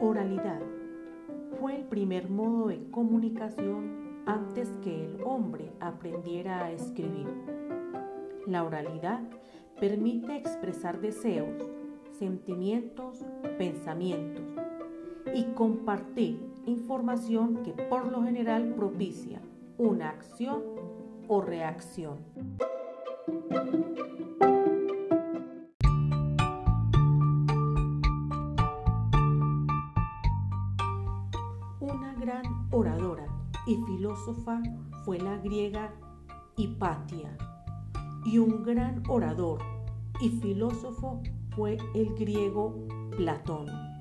Oralidad fue el primer modo de comunicación antes que el hombre aprendiera a escribir. La oralidad permite expresar deseos, sentimientos, pensamientos y compartir información que por lo general propicia una acción o reacción. Una gran oradora y filósofa fue la griega Hipatia y un gran orador y filósofo fue el griego Platón.